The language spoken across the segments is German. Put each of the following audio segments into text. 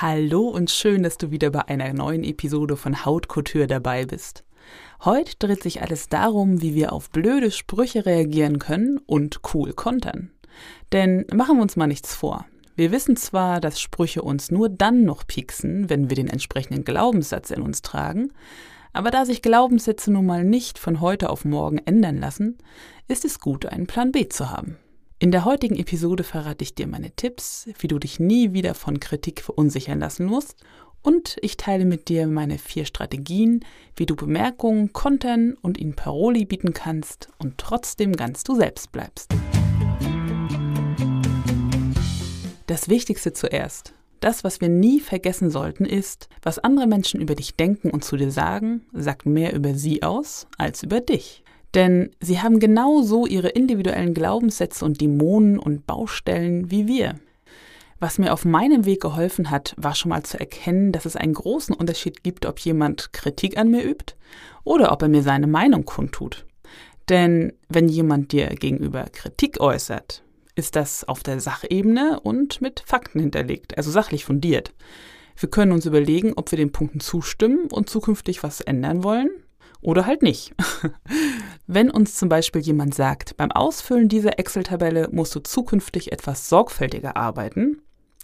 Hallo und schön, dass du wieder bei einer neuen Episode von Haut Couture dabei bist. Heute dreht sich alles darum, wie wir auf blöde Sprüche reagieren können und cool kontern. Denn machen wir uns mal nichts vor. Wir wissen zwar, dass Sprüche uns nur dann noch pieksen, wenn wir den entsprechenden Glaubenssatz in uns tragen, aber da sich Glaubenssätze nun mal nicht von heute auf morgen ändern lassen, ist es gut, einen Plan B zu haben. In der heutigen Episode verrate ich dir meine Tipps, wie du dich nie wieder von Kritik verunsichern lassen musst und ich teile mit dir meine vier Strategien, wie du Bemerkungen kontern und ihnen Paroli bieten kannst und trotzdem ganz du selbst bleibst. Das Wichtigste zuerst. Das, was wir nie vergessen sollten, ist, was andere Menschen über dich denken und zu dir sagen, sagt mehr über sie aus als über dich. Denn sie haben genauso ihre individuellen Glaubenssätze und Dämonen und Baustellen wie wir. Was mir auf meinem Weg geholfen hat, war schon mal zu erkennen, dass es einen großen Unterschied gibt, ob jemand Kritik an mir übt oder ob er mir seine Meinung kundtut. Denn wenn jemand dir gegenüber Kritik äußert, ist das auf der Sachebene und mit Fakten hinterlegt, also sachlich fundiert. Wir können uns überlegen, ob wir den Punkten zustimmen und zukünftig was ändern wollen oder halt nicht. Wenn uns zum Beispiel jemand sagt, beim Ausfüllen dieser Excel-Tabelle musst du zukünftig etwas sorgfältiger arbeiten,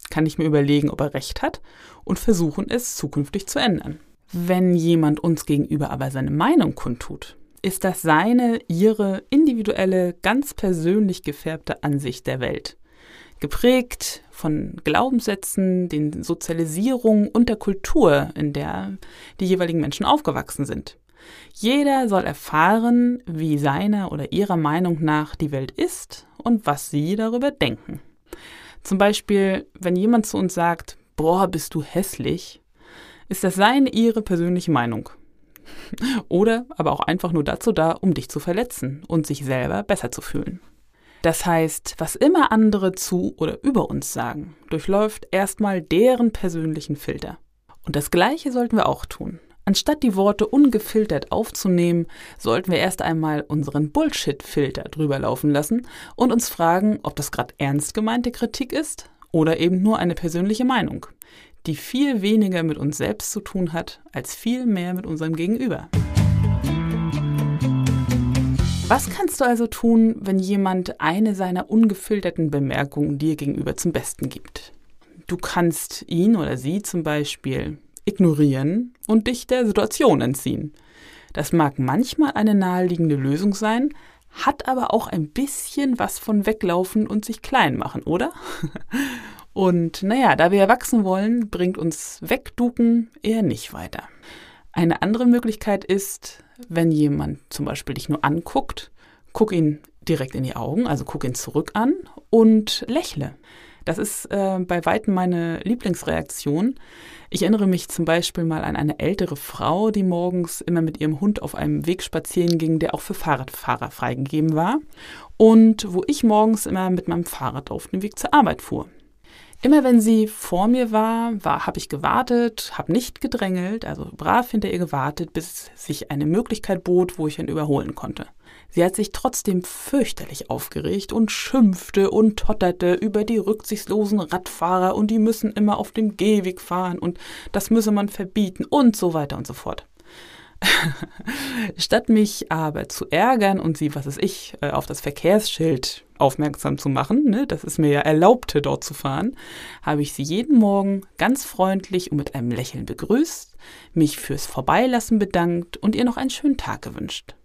kann ich mir überlegen, ob er recht hat und versuchen, es zukünftig zu ändern. Wenn jemand uns gegenüber aber seine Meinung kundtut, ist das seine, ihre individuelle, ganz persönlich gefärbte Ansicht der Welt. Geprägt von Glaubenssätzen, den Sozialisierungen und der Kultur, in der die jeweiligen Menschen aufgewachsen sind. Jeder soll erfahren, wie seiner oder ihrer Meinung nach die Welt ist und was sie darüber denken. Zum Beispiel, wenn jemand zu uns sagt, boah, bist du hässlich, ist das seine, ihre persönliche Meinung. Oder aber auch einfach nur dazu da, um dich zu verletzen und sich selber besser zu fühlen. Das heißt, was immer andere zu oder über uns sagen, durchläuft erstmal deren persönlichen Filter. Und das Gleiche sollten wir auch tun. Anstatt die Worte ungefiltert aufzunehmen, sollten wir erst einmal unseren Bullshit-Filter drüber laufen lassen und uns fragen, ob das gerade ernst gemeinte Kritik ist oder eben nur eine persönliche Meinung, die viel weniger mit uns selbst zu tun hat, als viel mehr mit unserem Gegenüber. Was kannst du also tun, wenn jemand eine seiner ungefilterten Bemerkungen dir gegenüber zum Besten gibt? Du kannst ihn oder sie zum Beispiel ignorieren und dich der Situation entziehen. Das mag manchmal eine naheliegende Lösung sein, hat aber auch ein bisschen was von weglaufen und sich klein machen, oder? Und naja, da wir erwachsen wollen, bringt uns Wegduken eher nicht weiter. Eine andere Möglichkeit ist, wenn jemand zum Beispiel dich nur anguckt, guck ihn direkt in die Augen, also guck ihn zurück an und lächle. Das ist äh, bei weitem meine Lieblingsreaktion. Ich erinnere mich zum Beispiel mal an eine ältere Frau, die morgens immer mit ihrem Hund auf einem Weg spazieren ging, der auch für Fahrradfahrer freigegeben war. Und wo ich morgens immer mit meinem Fahrrad auf dem Weg zur Arbeit fuhr. Immer wenn sie vor mir war, war habe ich gewartet, habe nicht gedrängelt, also brav hinter ihr gewartet, bis sich eine Möglichkeit bot, wo ich ihn überholen konnte. Sie hat sich trotzdem fürchterlich aufgeregt und schimpfte und totterte über die rücksichtslosen Radfahrer und die müssen immer auf dem Gehweg fahren und das müsse man verbieten und so weiter und so fort. Statt mich aber zu ärgern und sie, was ist ich, äh, auf das Verkehrsschild aufmerksam zu machen, ne, das ist mir ja erlaubte, dort zu fahren, habe ich sie jeden Morgen ganz freundlich und mit einem Lächeln begrüßt, mich fürs Vorbeilassen bedankt und ihr noch einen schönen Tag gewünscht.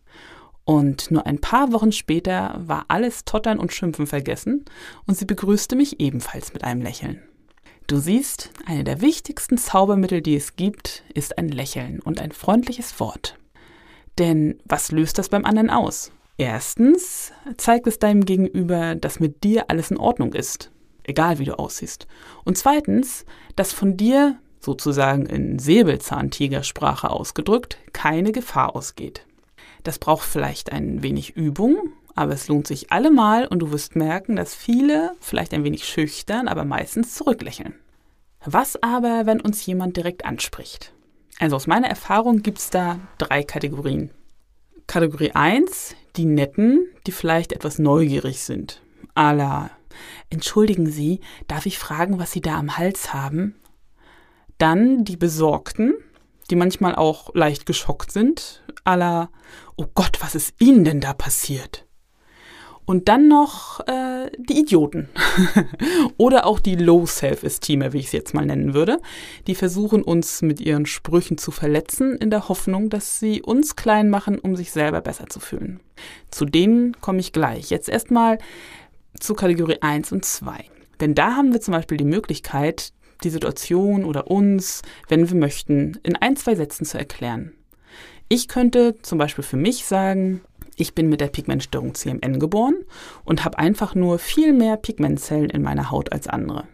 Und nur ein paar Wochen später war alles Tottern und Schimpfen vergessen und sie begrüßte mich ebenfalls mit einem Lächeln. Du siehst, eine der wichtigsten Zaubermittel, die es gibt, ist ein Lächeln und ein freundliches Wort. Denn was löst das beim anderen aus? Erstens zeigt es deinem Gegenüber, dass mit dir alles in Ordnung ist, egal wie du aussiehst. Und zweitens, dass von dir, sozusagen in Säbelzahntigersprache ausgedrückt, keine Gefahr ausgeht. Das braucht vielleicht ein wenig Übung, aber es lohnt sich allemal und du wirst merken, dass viele vielleicht ein wenig schüchtern, aber meistens zurücklächeln. Was aber, wenn uns jemand direkt anspricht? Also aus meiner Erfahrung gibt es da drei Kategorien. Kategorie 1, die Netten, die vielleicht etwas neugierig sind. A entschuldigen Sie, darf ich fragen, was Sie da am Hals haben? Dann die Besorgten, die manchmal auch leicht geschockt sind. A oh Gott, was ist Ihnen denn da passiert? Und dann noch äh, die Idioten oder auch die Low Self-Esteemer, wie ich es jetzt mal nennen würde, die versuchen uns mit ihren Sprüchen zu verletzen, in der Hoffnung, dass sie uns klein machen, um sich selber besser zu fühlen. Zu denen komme ich gleich. Jetzt erstmal zu Kategorie 1 und 2. Denn da haben wir zum Beispiel die Möglichkeit, die Situation oder uns, wenn wir möchten, in ein, zwei Sätzen zu erklären. Ich könnte zum Beispiel für mich sagen, ich bin mit der Pigmentstörung CMN geboren und habe einfach nur viel mehr Pigmentzellen in meiner Haut als andere.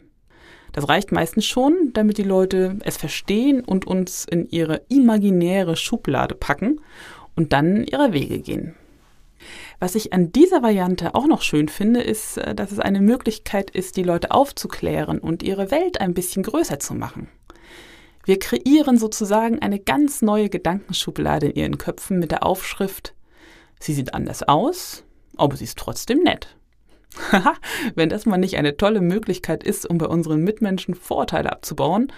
Das reicht meistens schon, damit die Leute es verstehen und uns in ihre imaginäre Schublade packen und dann ihre Wege gehen. Was ich an dieser Variante auch noch schön finde, ist, äh, dass es eine Möglichkeit ist, die Leute aufzuklären und ihre Welt ein bisschen größer zu machen. Wir kreieren sozusagen eine ganz neue Gedankenschublade in ihren Köpfen mit der Aufschrift Sie sieht anders aus, aber sie ist trotzdem nett. Haha, wenn das mal nicht eine tolle Möglichkeit ist, um bei unseren Mitmenschen Vorteile abzubauen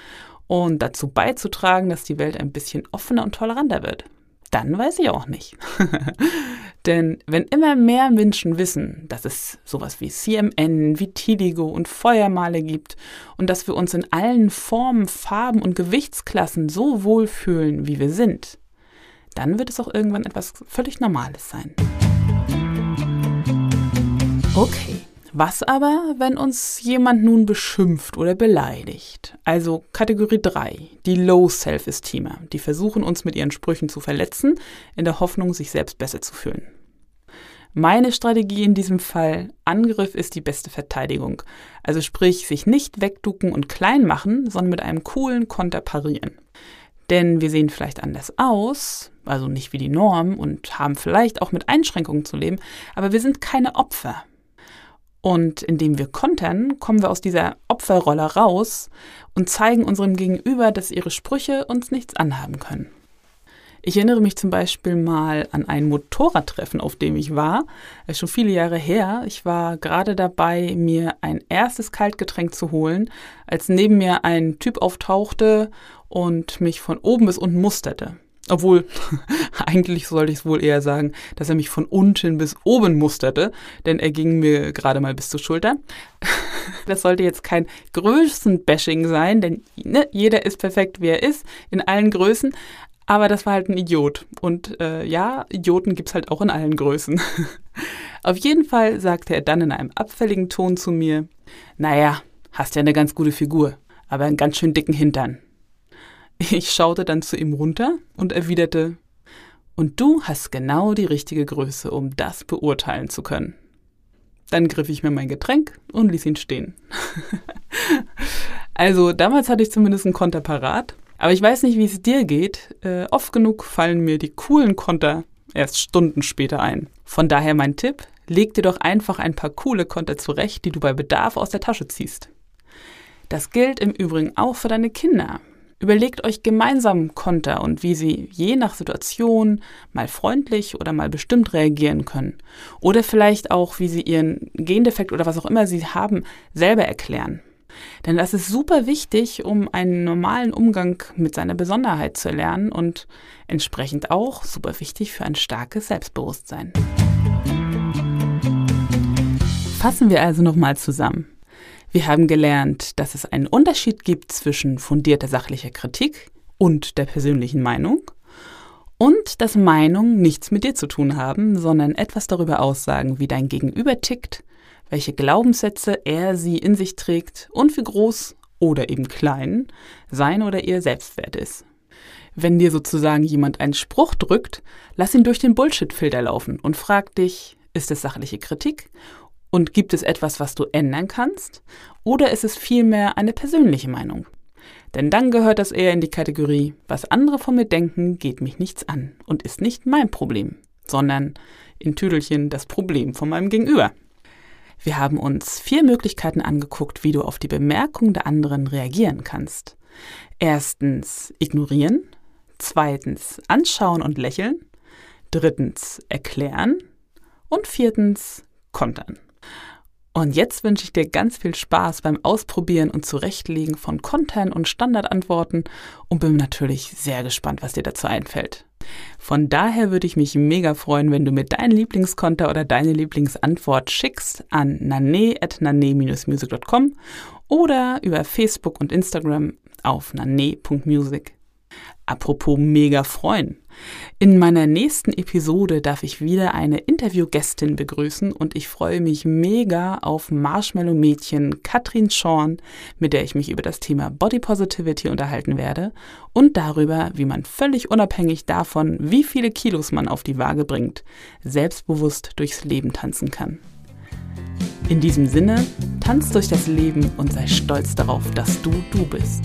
und dazu beizutragen, dass die Welt ein bisschen offener und toleranter wird, dann weiß ich auch nicht. Denn wenn immer mehr Menschen wissen, dass es sowas wie CMN, Vitiligo und Feuermale gibt und dass wir uns in allen Formen, Farben und Gewichtsklassen so wohlfühlen, wie wir sind, dann wird es auch irgendwann etwas völlig Normales sein. Okay, was aber, wenn uns jemand nun beschimpft oder beleidigt? Also Kategorie 3, die Low Self-Esteemer, die versuchen uns mit ihren Sprüchen zu verletzen, in der Hoffnung, sich selbst besser zu fühlen. Meine Strategie in diesem Fall, Angriff ist die beste Verteidigung. Also sprich, sich nicht wegducken und klein machen, sondern mit einem coolen Konter parieren. Denn wir sehen vielleicht anders aus, also nicht wie die Norm und haben vielleicht auch mit Einschränkungen zu leben, aber wir sind keine Opfer. Und indem wir kontern, kommen wir aus dieser Opferrolle raus und zeigen unserem Gegenüber, dass ihre Sprüche uns nichts anhaben können. Ich erinnere mich zum Beispiel mal an ein Motorradtreffen, auf dem ich war. Das ist schon viele Jahre her. Ich war gerade dabei, mir ein erstes Kaltgetränk zu holen, als neben mir ein Typ auftauchte und mich von oben bis unten musterte. Obwohl, eigentlich sollte ich es wohl eher sagen, dass er mich von unten bis oben musterte, denn er ging mir gerade mal bis zur Schulter. Das sollte jetzt kein Größenbashing sein, denn ne, jeder ist perfekt, wie er ist, in allen Größen. Aber das war halt ein Idiot. Und äh, ja, Idioten gibt's halt auch in allen Größen. Auf jeden Fall sagte er dann in einem abfälligen Ton zu mir, naja, hast ja eine ganz gute Figur, aber einen ganz schön dicken Hintern. Ich schaute dann zu ihm runter und erwiderte, und du hast genau die richtige Größe, um das beurteilen zu können. Dann griff ich mir mein Getränk und ließ ihn stehen. also damals hatte ich zumindest einen Konter parat. Aber ich weiß nicht, wie es dir geht. Äh, oft genug fallen mir die coolen Konter erst Stunden später ein. Von daher mein Tipp, leg dir doch einfach ein paar coole Konter zurecht, die du bei Bedarf aus der Tasche ziehst. Das gilt im Übrigen auch für deine Kinder. Überlegt euch gemeinsam Konter und wie sie je nach Situation mal freundlich oder mal bestimmt reagieren können. Oder vielleicht auch, wie sie ihren Gendefekt oder was auch immer sie haben, selber erklären. Denn das ist super wichtig, um einen normalen Umgang mit seiner Besonderheit zu erlernen und entsprechend auch super wichtig für ein starkes Selbstbewusstsein. Fassen wir also nochmal zusammen. Wir haben gelernt, dass es einen Unterschied gibt zwischen fundierter sachlicher Kritik und der persönlichen Meinung. Und dass Meinungen nichts mit dir zu tun haben, sondern etwas darüber aussagen, wie dein Gegenüber tickt, welche Glaubenssätze er sie in sich trägt und wie groß oder eben klein sein oder ihr Selbstwert ist. Wenn dir sozusagen jemand einen Spruch drückt, lass ihn durch den Bullshit-Filter laufen und frag dich, ist es sachliche Kritik und gibt es etwas, was du ändern kannst? Oder ist es vielmehr eine persönliche Meinung? Denn dann gehört das eher in die Kategorie, was andere von mir denken, geht mich nichts an und ist nicht mein Problem, sondern in Tüdelchen das Problem von meinem Gegenüber. Wir haben uns vier Möglichkeiten angeguckt, wie du auf die Bemerkung der anderen reagieren kannst. Erstens ignorieren, zweitens anschauen und lächeln, drittens erklären und viertens kontern. Und jetzt wünsche ich dir ganz viel Spaß beim Ausprobieren und Zurechtlegen von Content und Standardantworten und bin natürlich sehr gespannt, was dir dazu einfällt. Von daher würde ich mich mega freuen, wenn du mir deinen Lieblingskonter oder deine Lieblingsantwort schickst an nane.nane-music.com oder über Facebook und Instagram auf nane.music. Apropos mega freuen. In meiner nächsten Episode darf ich wieder eine Interviewgästin begrüßen und ich freue mich mega auf Marshmallow-Mädchen Katrin Schorn, mit der ich mich über das Thema Body Positivity unterhalten werde und darüber, wie man völlig unabhängig davon, wie viele Kilos man auf die Waage bringt, selbstbewusst durchs Leben tanzen kann. In diesem Sinne, tanz durch das Leben und sei stolz darauf, dass du du bist.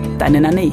Deine Nane.